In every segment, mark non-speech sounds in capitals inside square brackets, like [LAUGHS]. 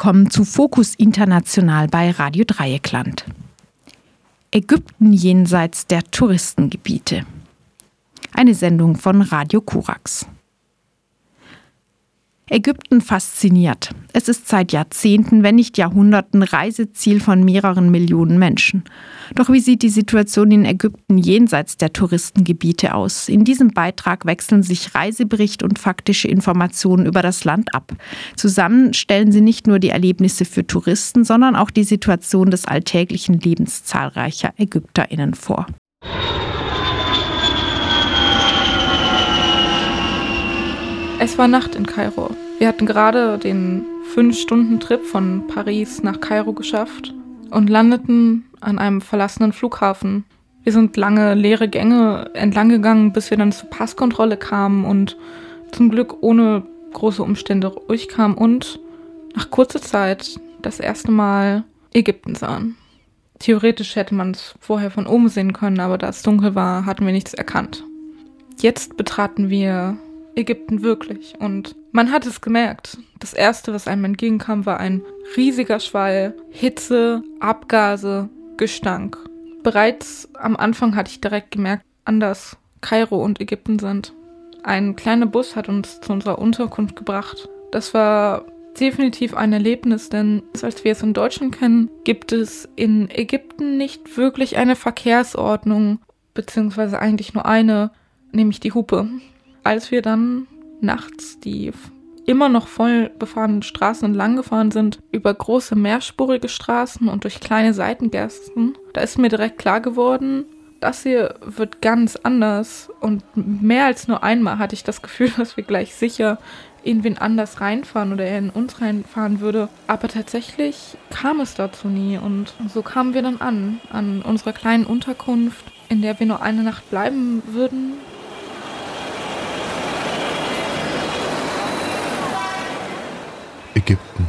willkommen zu Fokus International bei Radio Dreieckland. Ägypten jenseits der Touristengebiete. Eine Sendung von Radio Kurax. Ägypten fasziniert. Es ist seit Jahrzehnten, wenn nicht Jahrhunderten Reiseziel von mehreren Millionen Menschen. Doch wie sieht die Situation in Ägypten jenseits der Touristengebiete aus? In diesem Beitrag wechseln sich Reisebericht und faktische Informationen über das Land ab. Zusammen stellen sie nicht nur die Erlebnisse für Touristen, sondern auch die Situation des alltäglichen Lebens zahlreicher Ägypterinnen vor. Es war Nacht in Kairo. Wir hatten gerade den 5-Stunden-Trip von Paris nach Kairo geschafft und landeten an einem verlassenen Flughafen. Wir sind lange leere Gänge entlang gegangen, bis wir dann zur Passkontrolle kamen und zum Glück ohne große Umstände ruhig kamen und nach kurzer Zeit das erste Mal Ägypten sahen. Theoretisch hätte man es vorher von oben sehen können, aber da es dunkel war, hatten wir nichts erkannt. Jetzt betraten wir Ägypten wirklich. Und man hat es gemerkt. Das Erste, was einem entgegenkam, war ein riesiger Schwall, Hitze, Abgase, Gestank. Bereits am Anfang hatte ich direkt gemerkt, anders Kairo und Ägypten sind. Ein kleiner Bus hat uns zu unserer Unterkunft gebracht. Das war definitiv ein Erlebnis, denn als wir es in Deutschland kennen, gibt es in Ägypten nicht wirklich eine Verkehrsordnung, beziehungsweise eigentlich nur eine, nämlich die Hupe als wir dann nachts die immer noch voll befahrenen Straßen entlang gefahren sind, über große mehrspurige Straßen und durch kleine Seitengassen, da ist mir direkt klar geworden, das hier wird ganz anders. Und mehr als nur einmal hatte ich das Gefühl, [LAUGHS] dass wir gleich sicher in wen anders reinfahren oder er in uns reinfahren würde. Aber tatsächlich kam es dazu nie. Und so kamen wir dann an, an unserer kleinen Unterkunft, in der wir nur eine Nacht bleiben würden, Ägypten.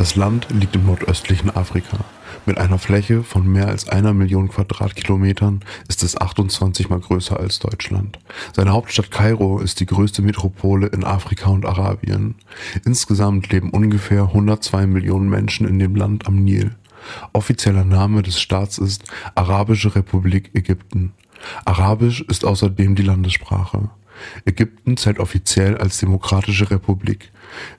Das Land liegt im nordöstlichen Afrika. Mit einer Fläche von mehr als einer Million Quadratkilometern ist es 28 mal größer als Deutschland. Seine Hauptstadt Kairo ist die größte Metropole in Afrika und Arabien. Insgesamt leben ungefähr 102 Millionen Menschen in dem Land am Nil. Offizieller Name des Staats ist Arabische Republik Ägypten. Arabisch ist außerdem die Landessprache. Ägypten zählt offiziell als Demokratische Republik.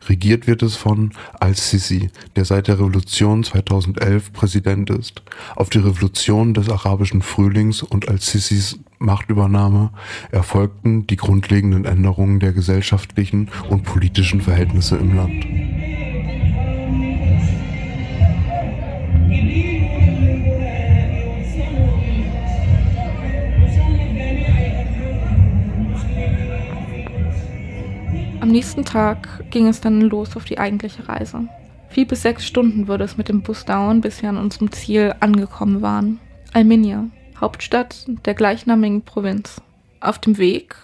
Regiert wird es von al-Sisi, der seit der Revolution 2011 Präsident ist. Auf die Revolution des arabischen Frühlings und al-Sisis Machtübernahme erfolgten die grundlegenden Änderungen der gesellschaftlichen und politischen Verhältnisse im Land. Am nächsten Tag ging es dann los auf die eigentliche Reise. Vier bis sechs Stunden würde es mit dem Bus dauern, bis wir an unserem Ziel angekommen waren. Alminia, Hauptstadt der gleichnamigen Provinz. Auf dem Weg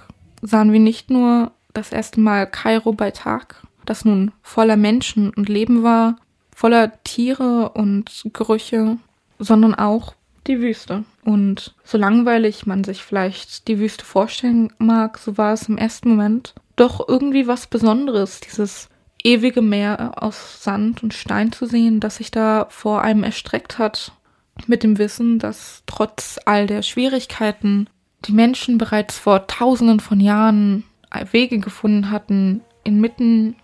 sahen wir nicht nur das erste Mal Kairo bei Tag, das nun voller Menschen und Leben war, voller Tiere und Gerüche, sondern auch die Wüste. Und so langweilig man sich vielleicht die Wüste vorstellen mag, so war es im ersten Moment doch irgendwie was Besonderes, dieses ewige Meer aus Sand und Stein zu sehen, das sich da vor einem erstreckt hat, mit dem Wissen, dass trotz all der Schwierigkeiten die Menschen bereits vor tausenden von Jahren Wege gefunden hatten, inmitten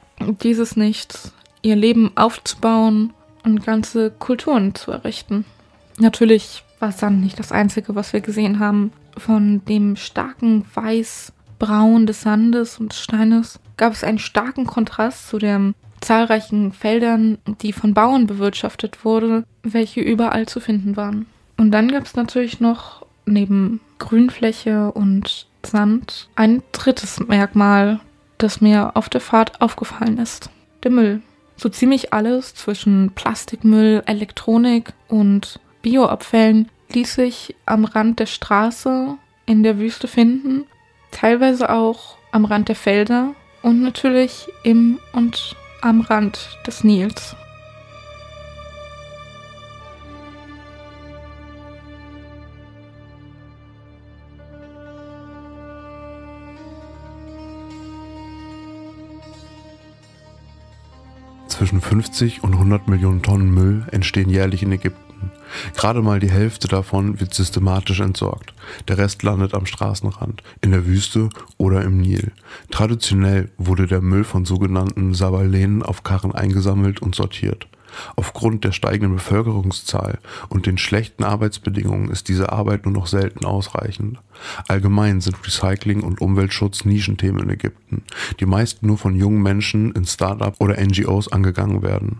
dieses Nichts ihr Leben aufzubauen und ganze Kulturen zu errichten. Natürlich war Sand nicht das Einzige, was wir gesehen haben. Von dem starken Weiß Braun des Sandes und des Steines gab es einen starken Kontrast zu den zahlreichen Feldern, die von Bauern bewirtschaftet wurden, welche überall zu finden waren. Und dann gab es natürlich noch neben Grünfläche und Sand ein drittes Merkmal, das mir auf der Fahrt aufgefallen ist. Der Müll. So ziemlich alles zwischen Plastikmüll, Elektronik und Bioabfällen ließ sich am Rand der Straße in der Wüste finden teilweise auch am Rand der Felder und natürlich im und am Rand des Nils. Zwischen 50 und 100 Millionen Tonnen Müll entstehen jährlich in Ägypten. Gerade mal die Hälfte davon wird systematisch entsorgt. Der Rest landet am Straßenrand, in der Wüste oder im Nil. Traditionell wurde der Müll von sogenannten Sabalenen auf Karren eingesammelt und sortiert. Aufgrund der steigenden Bevölkerungszahl und den schlechten Arbeitsbedingungen ist diese Arbeit nur noch selten ausreichend. Allgemein sind Recycling und Umweltschutz Nischenthemen in Ägypten, die meist nur von jungen Menschen in Startups oder NGOs angegangen werden.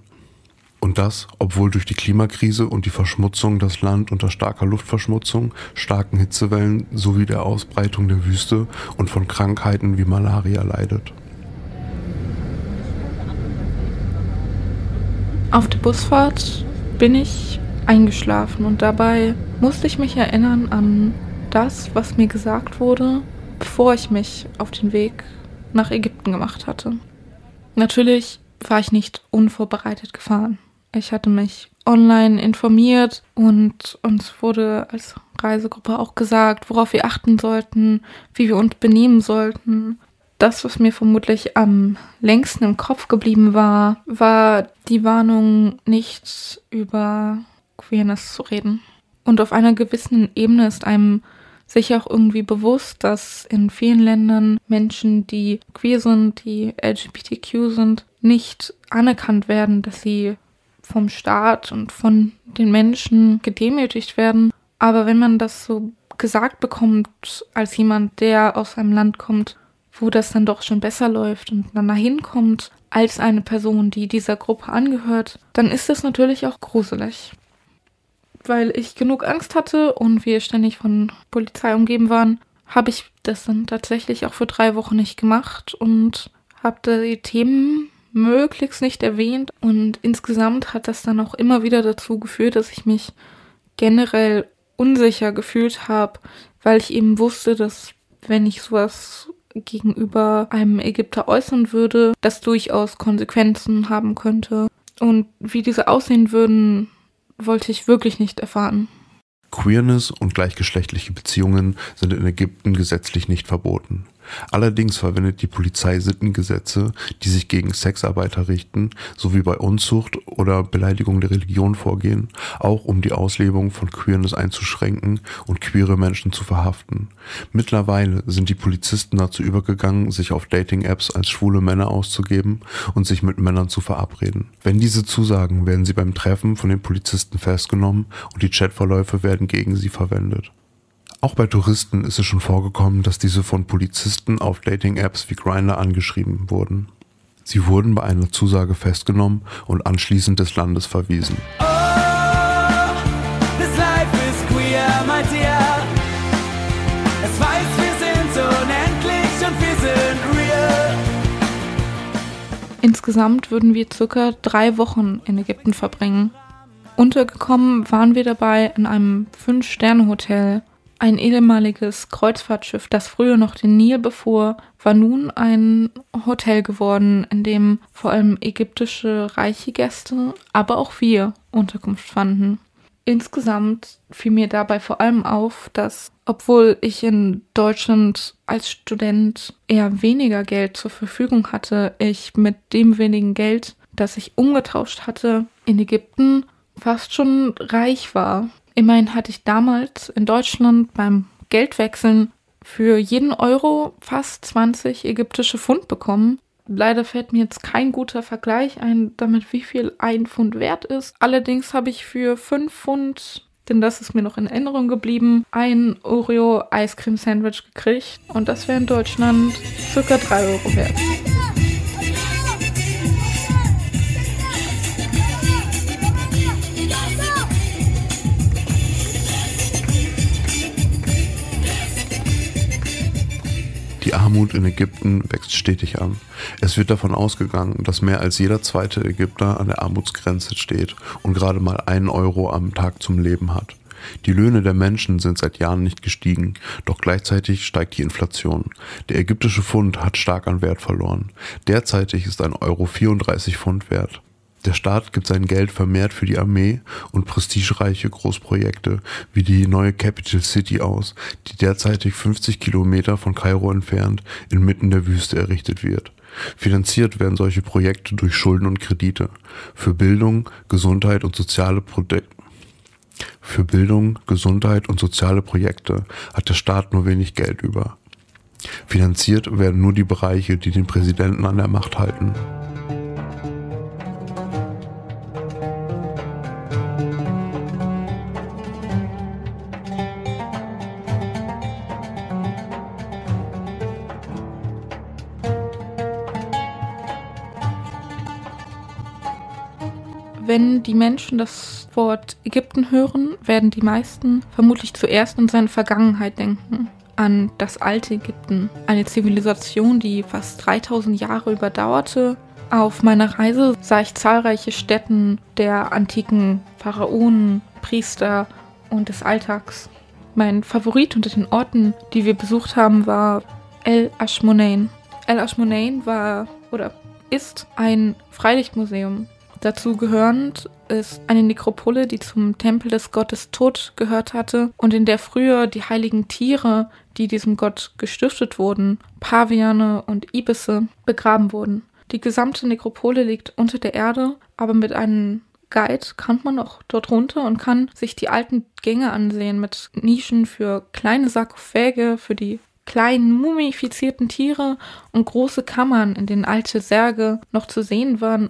Und das, obwohl durch die Klimakrise und die Verschmutzung das Land unter starker Luftverschmutzung, starken Hitzewellen sowie der Ausbreitung der Wüste und von Krankheiten wie Malaria leidet. Auf der Busfahrt bin ich eingeschlafen und dabei musste ich mich erinnern an das, was mir gesagt wurde, bevor ich mich auf den Weg nach Ägypten gemacht hatte. Natürlich war ich nicht unvorbereitet gefahren. Ich hatte mich online informiert und uns wurde als Reisegruppe auch gesagt, worauf wir achten sollten, wie wir uns benehmen sollten das, was mir vermutlich am längsten im Kopf geblieben war, war die Warnung, nicht über Queerness zu reden. Und auf einer gewissen Ebene ist einem sicher auch irgendwie bewusst, dass in vielen Ländern Menschen, die queer sind, die LGBTQ sind, nicht anerkannt werden, dass sie vom Staat und von den Menschen gedemütigt werden. Aber wenn man das so gesagt bekommt als jemand, der aus einem Land kommt, wo das dann doch schon besser läuft und dann dahin kommt als eine Person, die dieser Gruppe angehört, dann ist es natürlich auch gruselig. Weil ich genug Angst hatte und wir ständig von Polizei umgeben waren, habe ich das dann tatsächlich auch für drei Wochen nicht gemacht und habe die Themen möglichst nicht erwähnt. Und insgesamt hat das dann auch immer wieder dazu geführt, dass ich mich generell unsicher gefühlt habe, weil ich eben wusste, dass wenn ich sowas gegenüber einem Ägypter äußern würde, das durchaus Konsequenzen haben könnte. Und wie diese aussehen würden, wollte ich wirklich nicht erfahren. Queerness und gleichgeschlechtliche Beziehungen sind in Ägypten gesetzlich nicht verboten. Allerdings verwendet die Polizei Sittengesetze, die sich gegen Sexarbeiter richten, sowie bei Unzucht oder Beleidigung der Religion vorgehen, auch um die Auslebung von Queerness einzuschränken und queere Menschen zu verhaften. Mittlerweile sind die Polizisten dazu übergegangen, sich auf Dating-Apps als schwule Männer auszugeben und sich mit Männern zu verabreden. Wenn diese zusagen, werden sie beim Treffen von den Polizisten festgenommen und die Chatverläufe werden gegen sie verwendet. Auch bei Touristen ist es schon vorgekommen, dass diese von Polizisten auf Dating-Apps wie Grindr angeschrieben wurden. Sie wurden bei einer Zusage festgenommen und anschließend des Landes verwiesen. Oh, Insgesamt würden wir circa drei Wochen in Ägypten verbringen. Untergekommen waren wir dabei in einem Fünf-Sterne-Hotel ein ehemaliges Kreuzfahrtschiff, das früher noch den Nil befuhr, war nun ein Hotel geworden, in dem vor allem ägyptische reiche Gäste, aber auch wir Unterkunft fanden. Insgesamt fiel mir dabei vor allem auf, dass obwohl ich in Deutschland als Student eher weniger Geld zur Verfügung hatte, ich mit dem wenigen Geld, das ich umgetauscht hatte, in Ägypten fast schon reich war. Immerhin hatte ich damals in Deutschland beim Geldwechseln für jeden Euro fast 20 ägyptische Pfund bekommen. Leider fällt mir jetzt kein guter Vergleich ein, damit wie viel ein Pfund wert ist. Allerdings habe ich für 5 Pfund, denn das ist mir noch in Erinnerung geblieben, ein Oreo Eiscreme Sandwich gekriegt. Und das wäre in Deutschland circa 3 Euro wert. Die Armut in Ägypten wächst stetig an. Es wird davon ausgegangen, dass mehr als jeder zweite Ägypter an der Armutsgrenze steht und gerade mal einen Euro am Tag zum Leben hat. Die Löhne der Menschen sind seit Jahren nicht gestiegen, doch gleichzeitig steigt die Inflation. Der ägyptische Pfund hat stark an Wert verloren. Derzeitig ist ein Euro 34 Pfund wert. Der Staat gibt sein Geld vermehrt für die Armee und prestigereiche Großprojekte wie die neue Capital City aus, die derzeitig 50 Kilometer von Kairo entfernt inmitten der Wüste errichtet wird. Finanziert werden solche Projekte durch Schulden und Kredite. Für Bildung, Gesundheit und soziale Projekte für Bildung, Gesundheit und soziale Projekte hat der Staat nur wenig Geld über. Finanziert werden nur die Bereiche, die den Präsidenten an der Macht halten. Wenn die Menschen das Wort Ägypten hören, werden die meisten vermutlich zuerst an seine Vergangenheit denken. An das alte Ägypten. Eine Zivilisation, die fast 3000 Jahre überdauerte. Auf meiner Reise sah ich zahlreiche Stätten der antiken Pharaonen, Priester und des Alltags. Mein Favorit unter den Orten, die wir besucht haben, war El Ashmonain. El Ashmonain war oder ist ein Freilichtmuseum Dazu gehörend ist eine Nekropole, die zum Tempel des Gottes Tod gehört hatte und in der früher die heiligen Tiere, die diesem Gott gestiftet wurden, Paviane und Ibisse, begraben wurden. Die gesamte Nekropole liegt unter der Erde, aber mit einem Guide kann man auch dort runter und kann sich die alten Gänge ansehen mit Nischen für kleine Sarkophäge, für die kleinen mumifizierten Tiere und große Kammern, in denen alte Särge noch zu sehen waren.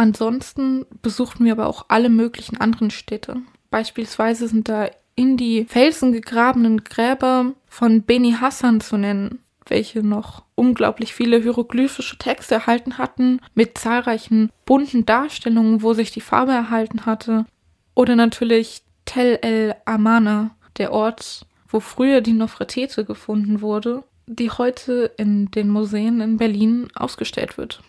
Ansonsten besuchten wir aber auch alle möglichen anderen Städte. Beispielsweise sind da in die Felsen gegrabenen Gräber von Beni Hassan zu nennen, welche noch unglaublich viele hieroglyphische Texte erhalten hatten, mit zahlreichen bunten Darstellungen, wo sich die Farbe erhalten hatte. Oder natürlich Tel el Amana, der Ort, wo früher die Nofretete gefunden wurde, die heute in den Museen in Berlin ausgestellt wird.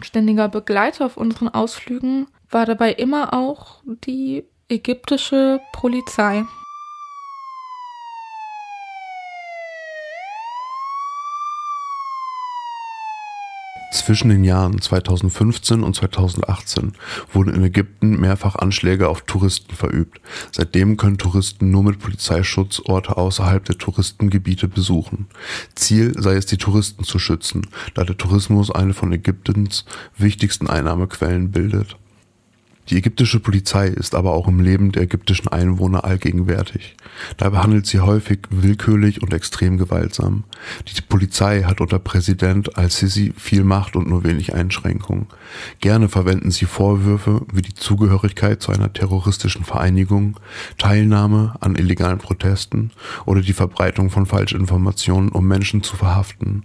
Ständiger Begleiter auf unseren Ausflügen war dabei immer auch die ägyptische Polizei. Zwischen den Jahren 2015 und 2018 wurden in Ägypten mehrfach Anschläge auf Touristen verübt. Seitdem können Touristen nur mit Polizeischutz Orte außerhalb der Touristengebiete besuchen. Ziel sei es, die Touristen zu schützen, da der Tourismus eine von Ägyptens wichtigsten Einnahmequellen bildet. Die ägyptische Polizei ist aber auch im Leben der ägyptischen Einwohner allgegenwärtig. Dabei handelt sie häufig willkürlich und extrem gewaltsam. Die Polizei hat unter Präsident al-Sisi viel Macht und nur wenig Einschränkungen. Gerne verwenden sie Vorwürfe wie die Zugehörigkeit zu einer terroristischen Vereinigung, Teilnahme an illegalen Protesten oder die Verbreitung von Falschinformationen, um Menschen zu verhaften.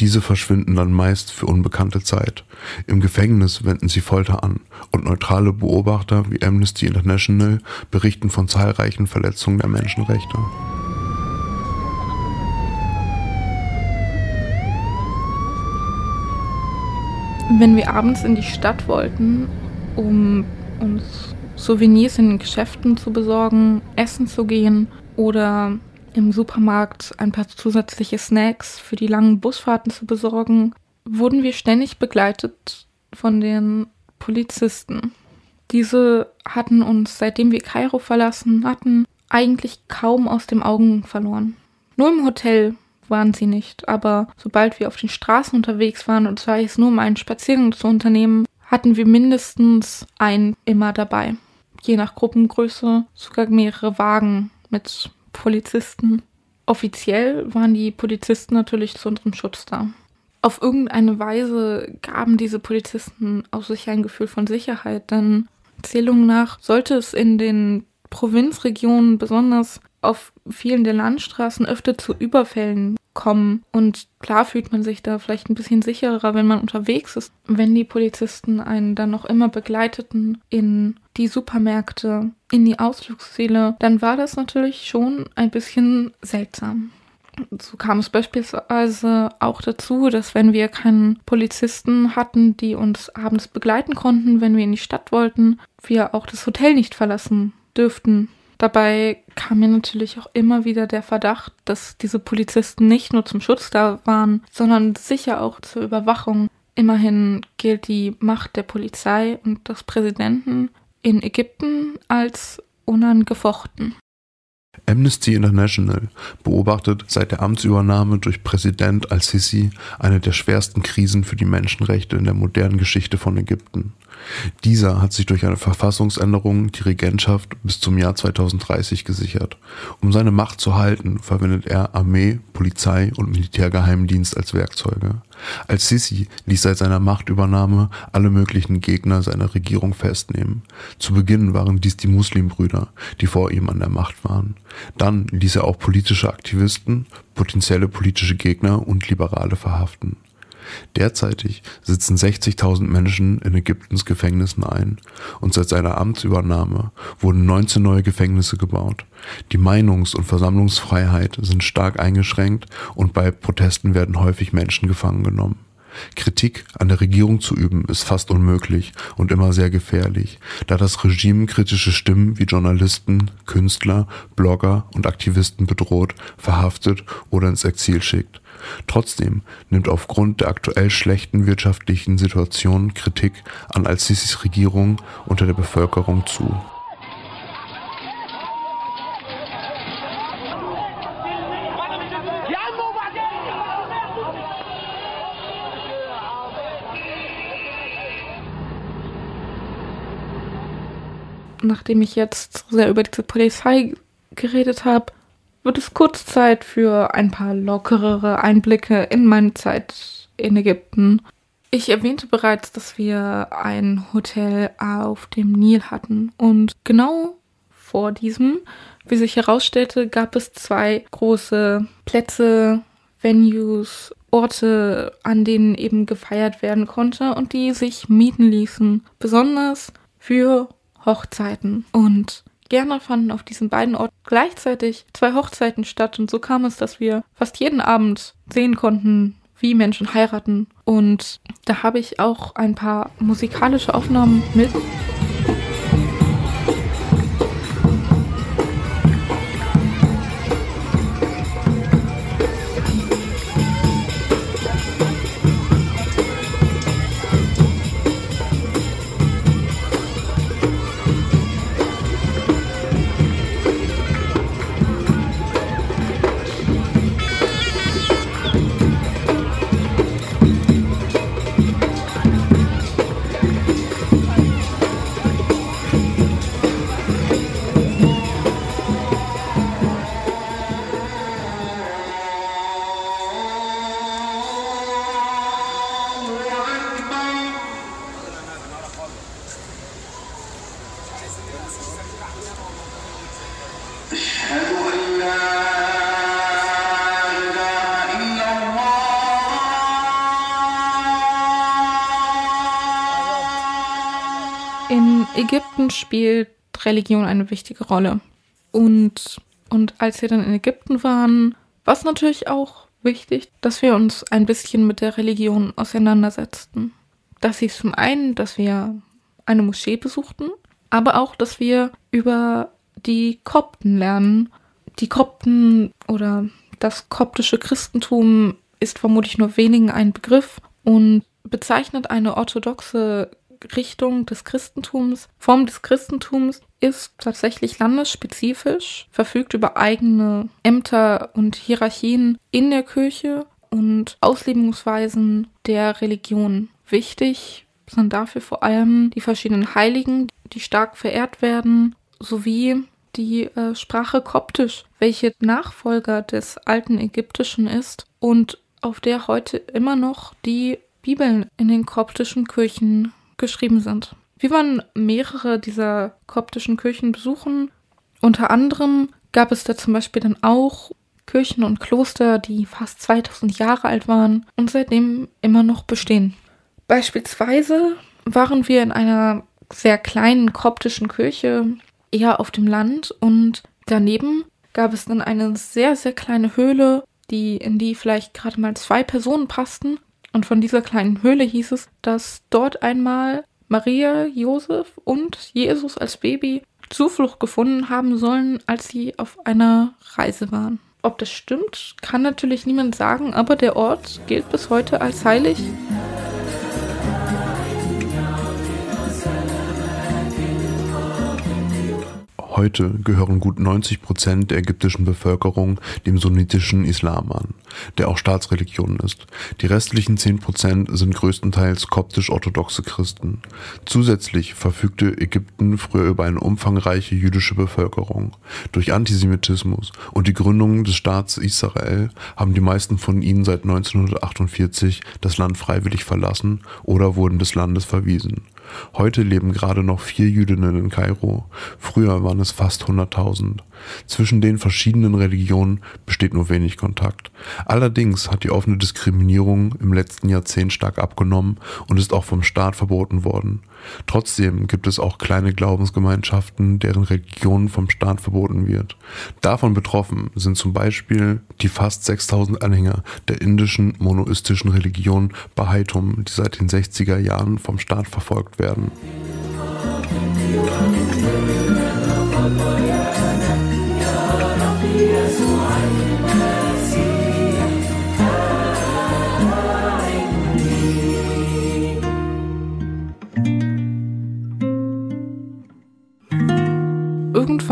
Diese verschwinden dann meist für unbekannte Zeit. Im Gefängnis wenden sie Folter an und neutrale Beobachter wie Amnesty International berichten von zahlreichen Verletzungen der Menschenrechte. Wenn wir abends in die Stadt wollten, um uns Souvenirs in den Geschäften zu besorgen, essen zu gehen oder im Supermarkt ein paar zusätzliche Snacks für die langen Busfahrten zu besorgen, wurden wir ständig begleitet von den Polizisten. Diese hatten uns, seitdem wir Kairo verlassen hatten, eigentlich kaum aus dem Augen verloren. Nur im Hotel waren sie nicht, aber sobald wir auf den Straßen unterwegs waren und sei es nur um einen Spaziergang zu unternehmen, hatten wir mindestens einen immer dabei. Je nach Gruppengröße sogar mehrere Wagen mit Polizisten. Offiziell waren die Polizisten natürlich zu unserem Schutz da auf irgendeine Weise gaben diese Polizisten auch sich ein Gefühl von Sicherheit, denn Zählungen nach sollte es in den Provinzregionen, besonders auf vielen der Landstraßen, öfter zu Überfällen kommen. Und klar fühlt man sich da vielleicht ein bisschen sicherer, wenn man unterwegs ist. Wenn die Polizisten einen dann noch immer begleiteten in die Supermärkte, in die Ausflugsziele, dann war das natürlich schon ein bisschen seltsam. So kam es beispielsweise auch dazu, dass wenn wir keinen Polizisten hatten, die uns abends begleiten konnten, wenn wir in die Stadt wollten, wir auch das Hotel nicht verlassen dürften. Dabei kam mir natürlich auch immer wieder der Verdacht, dass diese Polizisten nicht nur zum Schutz da waren, sondern sicher auch zur Überwachung. Immerhin gilt die Macht der Polizei und des Präsidenten in Ägypten als unangefochten. Amnesty International beobachtet seit der Amtsübernahme durch Präsident al-Sisi eine der schwersten Krisen für die Menschenrechte in der modernen Geschichte von Ägypten. Dieser hat sich durch eine Verfassungsänderung die Regentschaft bis zum Jahr 2030 gesichert. Um seine Macht zu halten, verwendet er Armee, Polizei und Militärgeheimdienst als Werkzeuge. Al-Sisi ließ seit seiner Machtübernahme alle möglichen Gegner seiner Regierung festnehmen. Zu Beginn waren dies die Muslimbrüder, die vor ihm an der Macht waren. Dann ließ er auch politische Aktivisten, potenzielle politische Gegner und Liberale verhaften. Derzeitig sitzen 60.000 Menschen in Ägyptens Gefängnissen ein und seit seiner Amtsübernahme wurden 19 neue Gefängnisse gebaut. Die Meinungs- und Versammlungsfreiheit sind stark eingeschränkt und bei Protesten werden häufig Menschen gefangen genommen. Kritik an der Regierung zu üben ist fast unmöglich und immer sehr gefährlich, da das Regime kritische Stimmen wie Journalisten, Künstler, Blogger und Aktivisten bedroht, verhaftet oder ins Exil schickt. Trotzdem nimmt aufgrund der aktuell schlechten wirtschaftlichen Situation Kritik an Al-Sisis Regierung unter der Bevölkerung zu. Nachdem ich jetzt sehr über diese Polizei geredet habe, wird es kurz Zeit für ein paar lockerere Einblicke in meine Zeit in Ägypten. Ich erwähnte bereits, dass wir ein Hotel auf dem Nil hatten und genau vor diesem, wie sich herausstellte, gab es zwei große Plätze, Venues, Orte, an denen eben gefeiert werden konnte und die sich mieten ließen, besonders für Hochzeiten. Und Gerne fanden auf diesen beiden Orten gleichzeitig zwei Hochzeiten statt und so kam es, dass wir fast jeden Abend sehen konnten, wie Menschen heiraten. Und da habe ich auch ein paar musikalische Aufnahmen mit. Ägypten spielt Religion eine wichtige Rolle. Und, und als wir dann in Ägypten waren, war es natürlich auch wichtig, dass wir uns ein bisschen mit der Religion auseinandersetzten. Das hieß zum einen, dass wir eine Moschee besuchten, aber auch, dass wir über die Kopten lernen. Die Kopten oder das koptische Christentum ist vermutlich nur wenigen ein Begriff und bezeichnet eine orthodoxe Richtung des Christentums, Form des Christentums ist tatsächlich landesspezifisch, verfügt über eigene Ämter und Hierarchien in der Kirche und Auslebungsweisen der Religion. Wichtig sind dafür vor allem die verschiedenen Heiligen, die stark verehrt werden, sowie die äh, Sprache Koptisch, welche Nachfolger des alten Ägyptischen ist und auf der heute immer noch die Bibeln in den koptischen Kirchen geschrieben sind. Wir waren mehrere dieser koptischen Kirchen besuchen. Unter anderem gab es da zum Beispiel dann auch Kirchen und Kloster, die fast 2000 Jahre alt waren und seitdem immer noch bestehen. Beispielsweise waren wir in einer sehr kleinen koptischen Kirche, eher auf dem Land und daneben gab es dann eine sehr, sehr kleine Höhle, die, in die vielleicht gerade mal zwei Personen passten und von dieser kleinen Höhle hieß es, dass dort einmal Maria, Josef und Jesus als Baby Zuflucht gefunden haben sollen, als sie auf einer Reise waren. Ob das stimmt, kann natürlich niemand sagen, aber der Ort gilt bis heute als heilig. Heute gehören gut 90 Prozent der ägyptischen Bevölkerung dem sunnitischen Islam an, der auch Staatsreligion ist. Die restlichen 10 Prozent sind größtenteils koptisch-orthodoxe Christen. Zusätzlich verfügte Ägypten früher über eine umfangreiche jüdische Bevölkerung. Durch Antisemitismus und die Gründung des Staats Israel haben die meisten von ihnen seit 1948 das Land freiwillig verlassen oder wurden des Landes verwiesen. Heute leben gerade noch vier Jüdinnen in Kairo. Früher waren es fast 100.000. Zwischen den verschiedenen Religionen besteht nur wenig Kontakt. Allerdings hat die offene Diskriminierung im letzten Jahrzehnt stark abgenommen und ist auch vom Staat verboten worden. Trotzdem gibt es auch kleine Glaubensgemeinschaften, deren Religion vom Staat verboten wird. Davon betroffen sind zum Beispiel die fast 6000 Anhänger der indischen monoistischen Religion Bahaitum, die seit den 60er Jahren vom Staat verfolgt werden.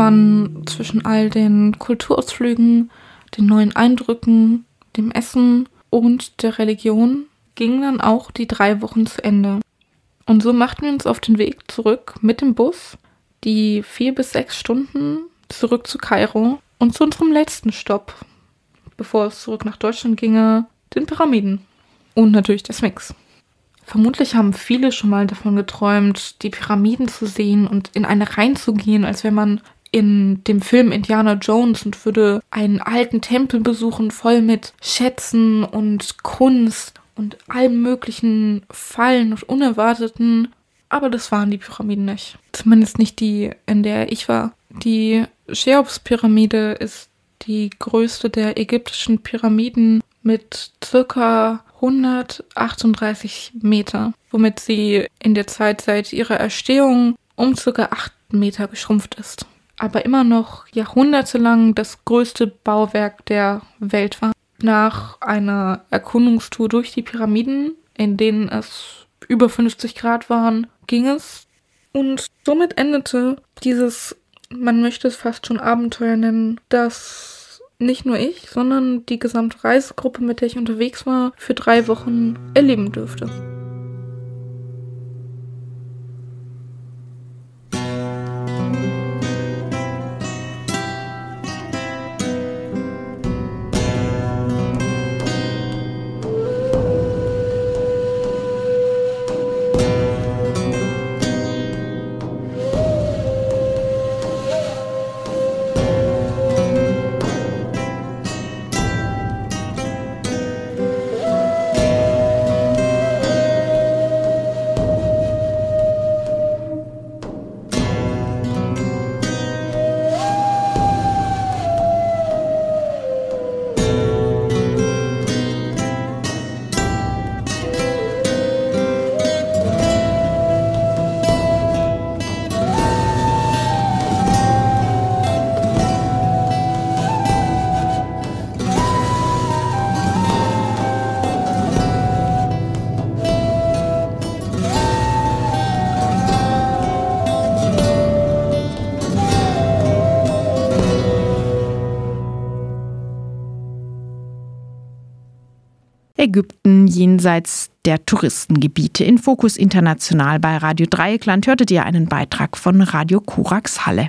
Irgendwann zwischen all den Kulturausflügen, den neuen Eindrücken, dem Essen und der Religion gingen dann auch die drei Wochen zu Ende. Und so machten wir uns auf den Weg zurück mit dem Bus, die vier bis sechs Stunden zurück zu Kairo und zu unserem letzten Stopp, bevor es zurück nach Deutschland ginge, den Pyramiden. Und natürlich der Sphinx. Vermutlich haben viele schon mal davon geträumt, die Pyramiden zu sehen und in eine reinzugehen, als wenn man in dem Film Indiana Jones und würde einen alten Tempel besuchen, voll mit Schätzen und Kunst und allem möglichen Fallen und Unerwarteten. Aber das waren die Pyramiden nicht. Zumindest nicht die, in der ich war. Die Cheops-Pyramide ist die größte der ägyptischen Pyramiden mit circa 138 Meter, womit sie in der Zeit seit ihrer Erstehung um circa 8 Meter geschrumpft ist. Aber immer noch jahrhundertelang das größte Bauwerk der Welt war. Nach einer Erkundungstour durch die Pyramiden, in denen es über 50 Grad waren, ging es. Und somit endete dieses, man möchte es fast schon Abenteuer nennen, das nicht nur ich, sondern die gesamte Reisegruppe, mit der ich unterwegs war, für drei Wochen erleben dürfte. Jenseits der Touristengebiete. In Fokus International bei Radio Dreieckland hörtet ihr einen Beitrag von Radio Kurax Halle.